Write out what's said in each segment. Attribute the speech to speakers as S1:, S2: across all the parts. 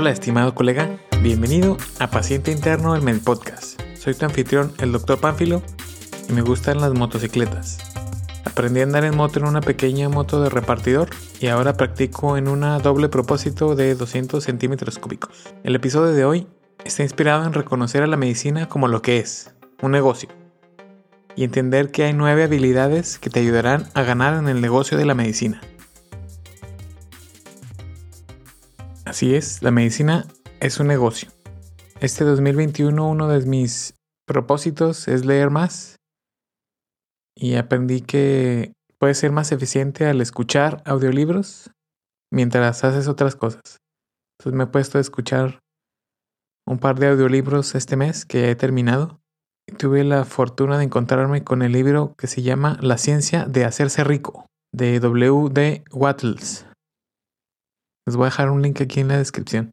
S1: Hola estimado colega, bienvenido a Paciente Interno del Med Podcast. Soy tu anfitrión, el Dr. Pánfilo, y me gustan las motocicletas. Aprendí a andar en moto en una pequeña moto de repartidor y ahora practico en una doble propósito de 200 centímetros cúbicos. El episodio de hoy está inspirado en reconocer a la medicina como lo que es, un negocio, y entender que hay nueve habilidades que te ayudarán a ganar en el negocio de la medicina. Así es, la medicina es un negocio. Este 2021 uno de mis propósitos es leer más y aprendí que puedes ser más eficiente al escuchar audiolibros mientras haces otras cosas. Entonces me he puesto a escuchar un par de audiolibros este mes que he terminado. Tuve la fortuna de encontrarme con el libro que se llama La ciencia de hacerse rico de W. D. Wattles. Les voy a dejar un link aquí en la descripción.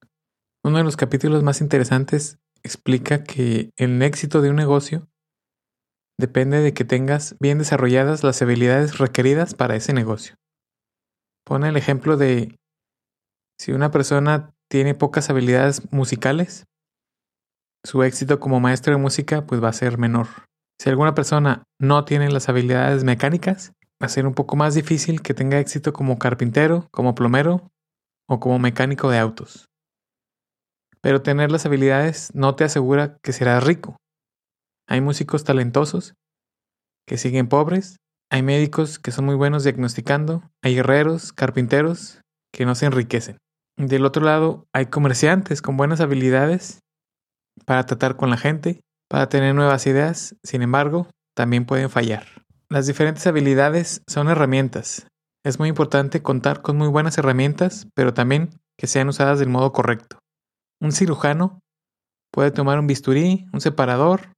S1: Uno de los capítulos más interesantes explica que el éxito de un negocio depende de que tengas bien desarrolladas las habilidades requeridas para ese negocio. Pone el ejemplo de si una persona tiene pocas habilidades musicales, su éxito como maestro de música pues va a ser menor. Si alguna persona no tiene las habilidades mecánicas, va a ser un poco más difícil que tenga éxito como carpintero, como plomero o como mecánico de autos. Pero tener las habilidades no te asegura que serás rico. Hay músicos talentosos que siguen pobres, hay médicos que son muy buenos diagnosticando, hay herreros, carpinteros que no se enriquecen. Del otro lado, hay comerciantes con buenas habilidades para tratar con la gente, para tener nuevas ideas, sin embargo, también pueden fallar. Las diferentes habilidades son herramientas es muy importante contar con muy buenas herramientas, pero también que sean usadas del modo correcto. Un cirujano puede tomar un bisturí, un separador,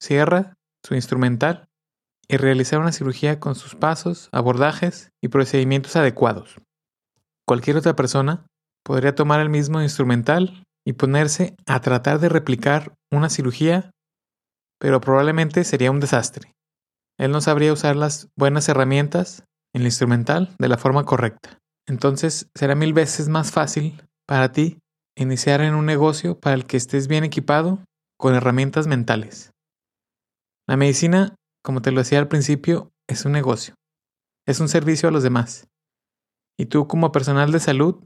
S1: sierra, su instrumental y realizar una cirugía con sus pasos, abordajes y procedimientos adecuados. Cualquier otra persona podría tomar el mismo instrumental y ponerse a tratar de replicar una cirugía, pero probablemente sería un desastre. Él no sabría usar las buenas herramientas el instrumental de la forma correcta. Entonces será mil veces más fácil para ti iniciar en un negocio para el que estés bien equipado con herramientas mentales. La medicina, como te lo decía al principio, es un negocio. Es un servicio a los demás. Y tú como personal de salud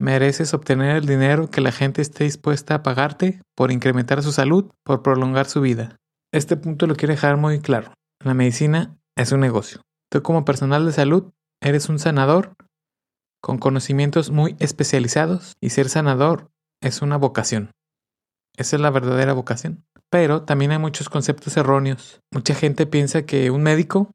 S1: mereces obtener el dinero que la gente esté dispuesta a pagarte por incrementar su salud, por prolongar su vida. Este punto lo quiero dejar muy claro. La medicina es un negocio. Tú como personal de salud eres un sanador con conocimientos muy especializados y ser sanador es una vocación. Esa es la verdadera vocación. Pero también hay muchos conceptos erróneos. Mucha gente piensa que un médico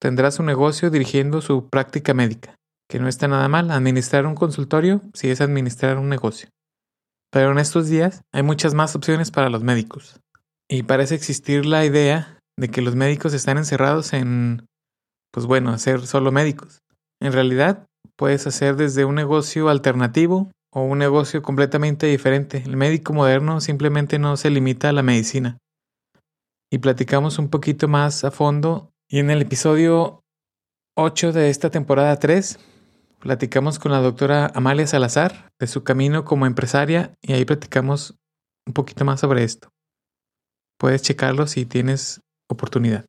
S1: tendrá su negocio dirigiendo su práctica médica, que no está nada mal. Administrar un consultorio si es administrar un negocio. Pero en estos días hay muchas más opciones para los médicos. Y parece existir la idea de que los médicos están encerrados en pues bueno, hacer solo médicos. En realidad, puedes hacer desde un negocio alternativo o un negocio completamente diferente. El médico moderno simplemente no se limita a la medicina. Y platicamos un poquito más a fondo. Y en el episodio 8 de esta temporada 3, platicamos con la doctora Amalia Salazar de su camino como empresaria y ahí platicamos un poquito más sobre esto. Puedes checarlo si tienes oportunidad.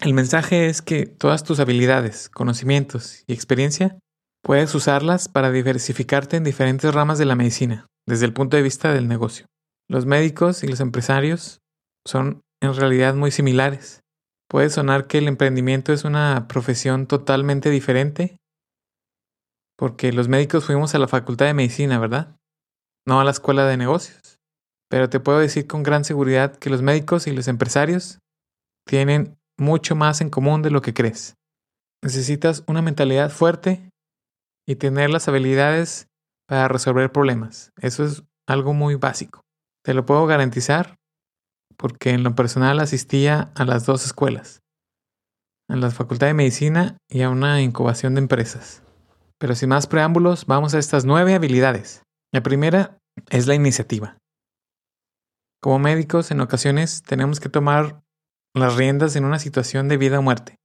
S1: El mensaje es que todas tus habilidades, conocimientos y experiencia puedes usarlas para diversificarte en diferentes ramas de la medicina, desde el punto de vista del negocio. Los médicos y los empresarios son en realidad muy similares. Puede sonar que el emprendimiento es una profesión totalmente diferente, porque los médicos fuimos a la facultad de medicina, ¿verdad? No a la escuela de negocios. Pero te puedo decir con gran seguridad que los médicos y los empresarios tienen mucho más en común de lo que crees. Necesitas una mentalidad fuerte y tener las habilidades para resolver problemas. Eso es algo muy básico. Te lo puedo garantizar porque en lo personal asistía a las dos escuelas, a la Facultad de Medicina y a una incubación de empresas. Pero sin más preámbulos, vamos a estas nueve habilidades. La primera es la iniciativa. Como médicos, en ocasiones tenemos que tomar las riendas en una situación de vida o muerte.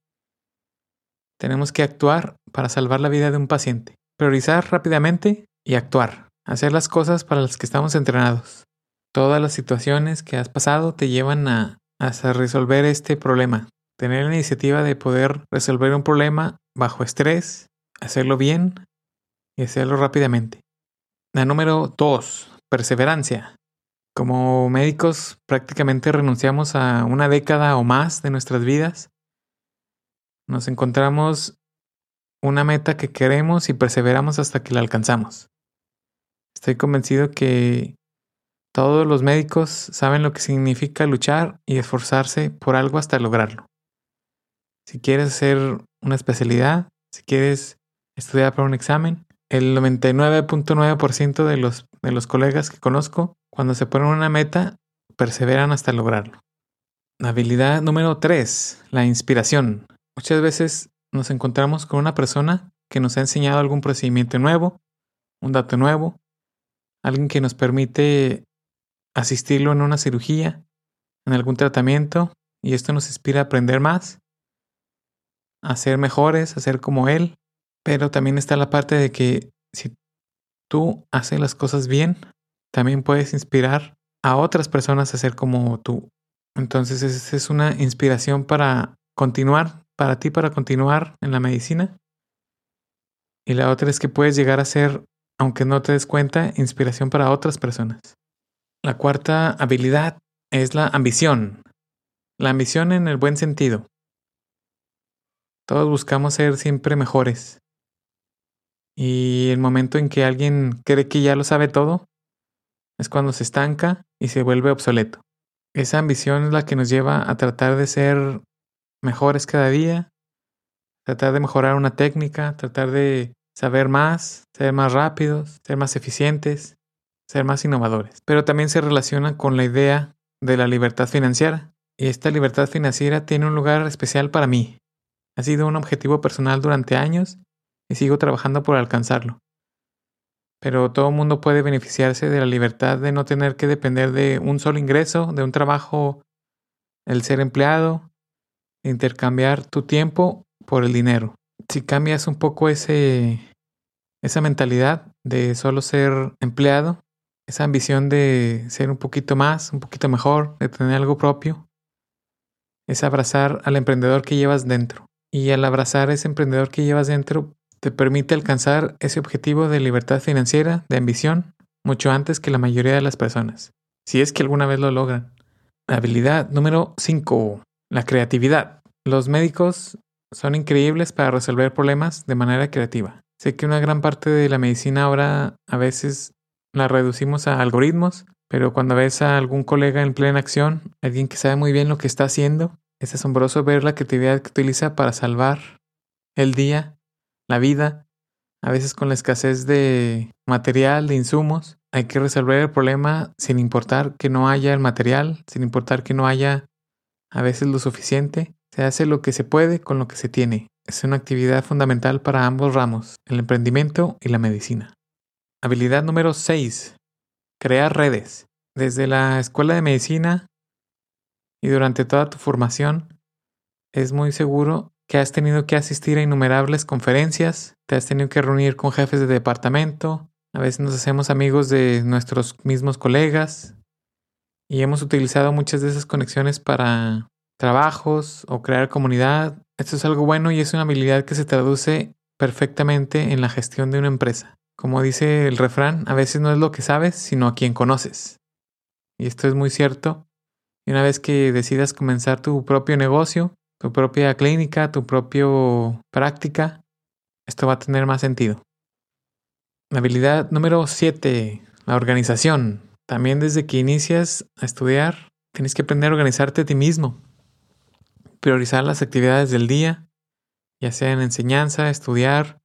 S1: Tenemos que actuar para salvar la vida de un paciente, priorizar rápidamente y actuar. Hacer las cosas para las que estamos entrenados. Todas las situaciones que has pasado te llevan a, resolver este problema. Tener la iniciativa de poder resolver un problema bajo estrés, hacerlo bien y hacerlo rápidamente. La número dos, perseverancia. Como médicos prácticamente renunciamos a una década o más de nuestras vidas. Nos encontramos una meta que queremos y perseveramos hasta que la alcanzamos. Estoy convencido que todos los médicos saben lo que significa luchar y esforzarse por algo hasta lograrlo. Si quieres hacer una especialidad, si quieres estudiar para un examen, el 99.9% de los, de los colegas que conozco, cuando se ponen una meta, perseveran hasta lograrlo. habilidad número 3, la inspiración. Muchas veces nos encontramos con una persona que nos ha enseñado algún procedimiento nuevo, un dato nuevo, alguien que nos permite asistirlo en una cirugía, en algún tratamiento, y esto nos inspira a aprender más, a ser mejores, a ser como él, pero también está la parte de que si tú haces las cosas bien, también puedes inspirar a otras personas a ser como tú. Entonces esa es una inspiración para continuar, para ti para continuar en la medicina. Y la otra es que puedes llegar a ser, aunque no te des cuenta, inspiración para otras personas. La cuarta habilidad es la ambición. La ambición en el buen sentido. Todos buscamos ser siempre mejores. Y el momento en que alguien cree que ya lo sabe todo, es cuando se estanca y se vuelve obsoleto. Esa ambición es la que nos lleva a tratar de ser mejores cada día, tratar de mejorar una técnica, tratar de saber más, ser más rápidos, ser más eficientes, ser más innovadores. Pero también se relaciona con la idea de la libertad financiera. Y esta libertad financiera tiene un lugar especial para mí. Ha sido un objetivo personal durante años y sigo trabajando por alcanzarlo. Pero todo mundo puede beneficiarse de la libertad de no tener que depender de un solo ingreso, de un trabajo, el ser empleado, intercambiar tu tiempo por el dinero. Si cambias un poco ese, esa mentalidad de solo ser empleado, esa ambición de ser un poquito más, un poquito mejor, de tener algo propio, es abrazar al emprendedor que llevas dentro. Y al abrazar a ese emprendedor que llevas dentro, te permite alcanzar ese objetivo de libertad financiera, de ambición, mucho antes que la mayoría de las personas, si es que alguna vez lo logran. Habilidad número 5. La creatividad. Los médicos son increíbles para resolver problemas de manera creativa. Sé que una gran parte de la medicina ahora a veces la reducimos a algoritmos, pero cuando ves a algún colega en plena acción, alguien que sabe muy bien lo que está haciendo, es asombroso ver la creatividad que utiliza para salvar el día la vida, a veces con la escasez de material, de insumos, hay que resolver el problema sin importar que no haya el material, sin importar que no haya a veces lo suficiente. Se hace lo que se puede con lo que se tiene. Es una actividad fundamental para ambos ramos, el emprendimiento y la medicina. Habilidad número 6. Crear redes. Desde la escuela de medicina y durante toda tu formación, es muy seguro que has tenido que asistir a innumerables conferencias, te has tenido que reunir con jefes de departamento, a veces nos hacemos amigos de nuestros mismos colegas y hemos utilizado muchas de esas conexiones para trabajos o crear comunidad. Esto es algo bueno y es una habilidad que se traduce perfectamente en la gestión de una empresa. Como dice el refrán, a veces no es lo que sabes, sino a quien conoces. Y esto es muy cierto. Una vez que decidas comenzar tu propio negocio, tu propia clínica, tu propia práctica, esto va a tener más sentido. habilidad número 7, la organización. También desde que inicias a estudiar, tienes que aprender a organizarte a ti mismo. Priorizar las actividades del día, ya sea en enseñanza, estudiar,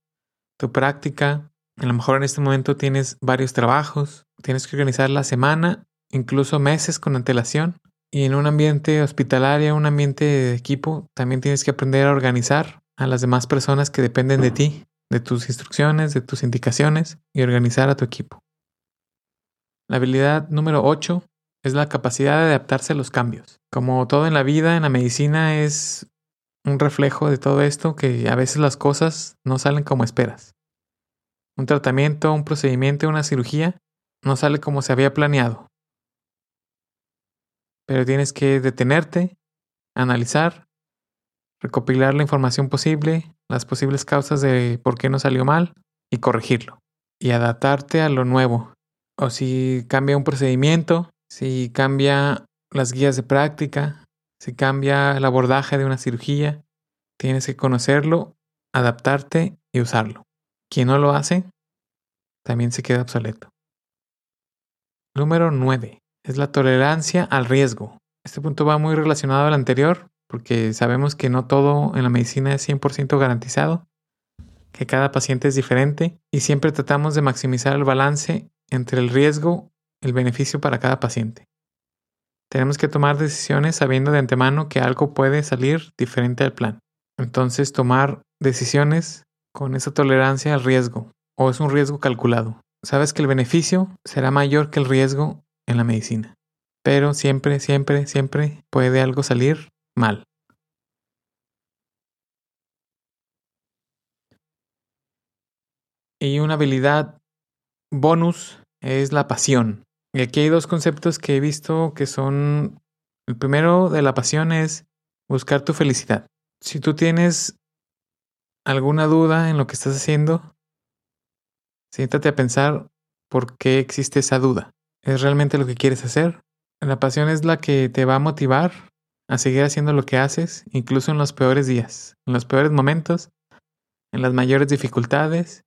S1: tu práctica. A lo mejor en este momento tienes varios trabajos, tienes que organizar la semana, incluso meses con antelación. Y en un ambiente hospitalario, un ambiente de equipo, también tienes que aprender a organizar a las demás personas que dependen de ti, de tus instrucciones, de tus indicaciones y organizar a tu equipo. La habilidad número 8 es la capacidad de adaptarse a los cambios. Como todo en la vida, en la medicina es un reflejo de todo esto que a veces las cosas no salen como esperas. un tratamiento, un procedimiento, una cirugía, no sale como se había planeado. Pero tienes que detenerte, analizar, recopilar la información posible, las posibles causas de por qué no salió mal y corregirlo. Y adaptarte a lo nuevo. O si cambia un procedimiento, si cambia las guías de práctica, si cambia el abordaje de una cirugía, tienes que conocerlo, adaptarte y usarlo. Quien no lo hace, también se queda obsoleto. Número 9. Es la tolerancia al riesgo. Este punto va muy relacionado al anterior, porque sabemos que no todo en la medicina es 100% garantizado, que cada paciente es diferente y siempre tratamos de maximizar el balance entre el riesgo y el beneficio para cada paciente. Tenemos que tomar decisiones sabiendo de antemano que algo puede salir diferente al plan. Entonces tomar decisiones con esa tolerancia al riesgo o es un riesgo calculado. Sabes que el beneficio será mayor que el riesgo en la medicina. Pero siempre, siempre, siempre puede algo salir mal. Y una habilidad bonus es la pasión. Y aquí hay dos conceptos que he visto que son... El primero de la pasión es buscar tu felicidad. Si tú tienes alguna duda en lo que estás haciendo, siéntate a pensar por qué existe esa duda. ¿Es realmente lo que quieres hacer? La pasión es la que te va a motivar a seguir haciendo lo que haces, incluso en los peores días, en los peores momentos, en las mayores dificultades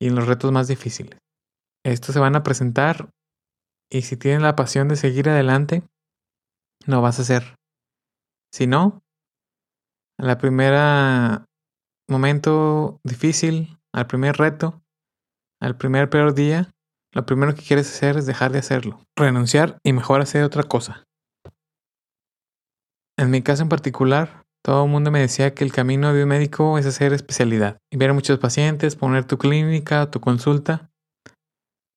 S1: y en los retos más difíciles. Estos se van a presentar y si tienes la pasión de seguir adelante, lo vas a hacer. Si no, a la primera momento difícil, al primer reto, al primer peor día, lo primero que quieres hacer es dejar de hacerlo, renunciar y mejor hacer otra cosa. En mi caso en particular, todo el mundo me decía que el camino de un médico es hacer especialidad, y ver a muchos pacientes, poner tu clínica, tu consulta.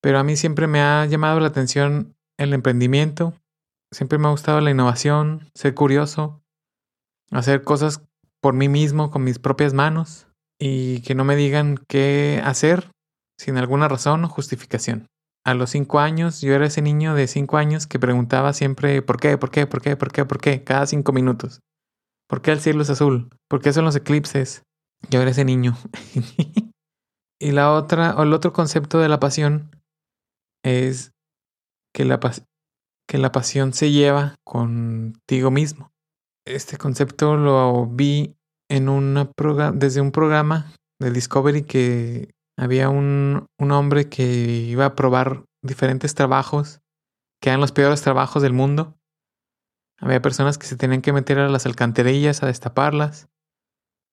S1: Pero a mí siempre me ha llamado la atención el emprendimiento, siempre me ha gustado la innovación, ser curioso, hacer cosas por mí mismo con mis propias manos y que no me digan qué hacer sin alguna razón o justificación. A los cinco años, yo era ese niño de cinco años que preguntaba siempre ¿por qué? ¿por qué? ¿por qué? ¿por qué? ¿por qué? Cada cinco minutos. ¿Por qué el cielo es azul? ¿Por qué son los eclipses? Yo era ese niño. y la otra, o el otro concepto de la pasión es que la, que la pasión se lleva contigo mismo. Este concepto lo vi en una desde un programa de Discovery que había un, un hombre que iba a probar diferentes trabajos, que eran los peores trabajos del mundo. Había personas que se tenían que meter a las alcantarillas a destaparlas,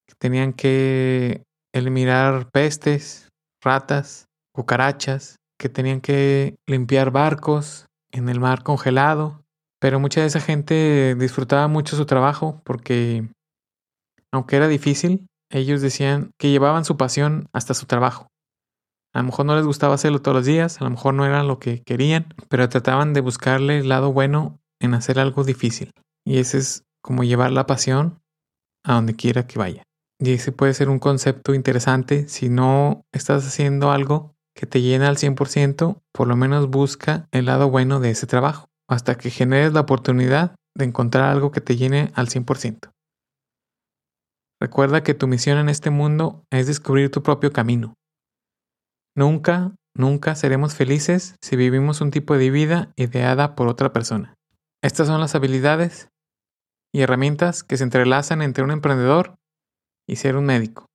S1: que tenían que eliminar pestes, ratas, cucarachas, que tenían que limpiar barcos en el mar congelado. Pero mucha de esa gente disfrutaba mucho su trabajo porque, aunque era difícil, ellos decían que llevaban su pasión hasta su trabajo. A lo mejor no les gustaba hacerlo todos los días, a lo mejor no era lo que querían, pero trataban de buscarle el lado bueno en hacer algo difícil. Y ese es como llevar la pasión a donde quiera que vaya. Y ese puede ser un concepto interesante. Si no estás haciendo algo que te llena al 100%, por lo menos busca el lado bueno de ese trabajo, hasta que generes la oportunidad de encontrar algo que te llene al 100%. Recuerda que tu misión en este mundo es descubrir tu propio camino. Nunca, nunca seremos felices si vivimos un tipo de vida ideada por otra persona. Estas son las habilidades y herramientas que se entrelazan entre un emprendedor y ser un médico.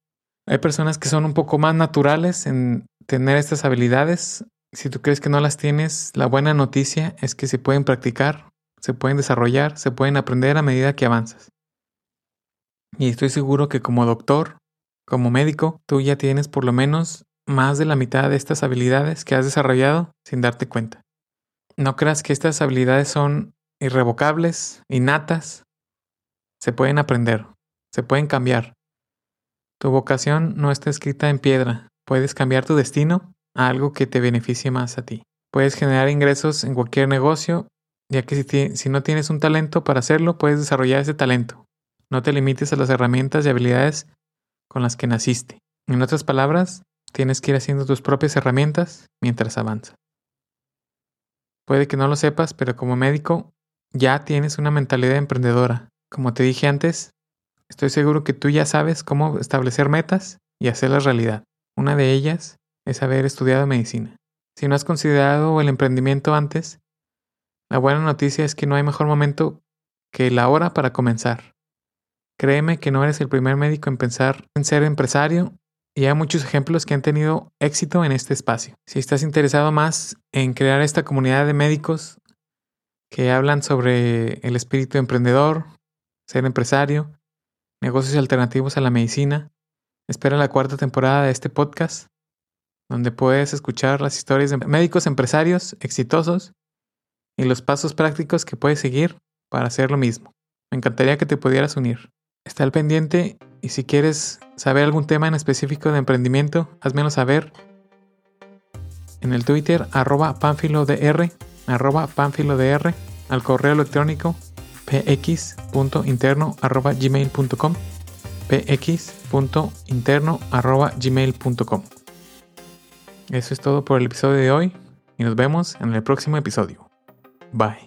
S1: Hay personas que son un poco más naturales en tener estas habilidades. Si tú crees que no las tienes, la buena noticia es que se pueden practicar, se pueden desarrollar, se pueden aprender a medida que avanzas. Y estoy seguro que como doctor, como médico, tú ya tienes por lo menos más de la mitad de estas habilidades que has desarrollado sin darte cuenta. No creas que estas habilidades son irrevocables, innatas. Se pueden aprender, se pueden cambiar. Tu vocación no está escrita en piedra. Puedes cambiar tu destino a algo que te beneficie más a ti. Puedes generar ingresos en cualquier negocio, ya que si, si no tienes un talento para hacerlo, puedes desarrollar ese talento. No te limites a las herramientas y habilidades con las que naciste. En otras palabras, tienes que ir haciendo tus propias herramientas mientras avanzas. Puede que no lo sepas, pero como médico ya tienes una mentalidad emprendedora. Como te dije antes, estoy seguro que tú ya sabes cómo establecer metas y hacerlas realidad. Una de ellas es haber estudiado medicina. Si no has considerado el emprendimiento antes, la buena noticia es que no hay mejor momento que la hora para comenzar. Créeme que no eres el primer médico en pensar en ser empresario y hay muchos ejemplos que han tenido éxito en este espacio. Si estás interesado más en crear esta comunidad de médicos que hablan sobre el espíritu emprendedor, ser empresario, negocios alternativos a la medicina, espera la cuarta temporada de este podcast, donde puedes escuchar las historias de médicos empresarios exitosos y los pasos prácticos que puedes seguir para hacer lo mismo. Me encantaría que te pudieras unir. Está al pendiente y si quieres saber algún tema en específico de emprendimiento, házmelo saber en el Twitter arroba panfilodr, arroba panfilodr, al correo electrónico px.interno arroba gmail.com px.interno arroba gmail.com Eso es todo por el episodio de hoy y nos vemos en el próximo episodio. Bye.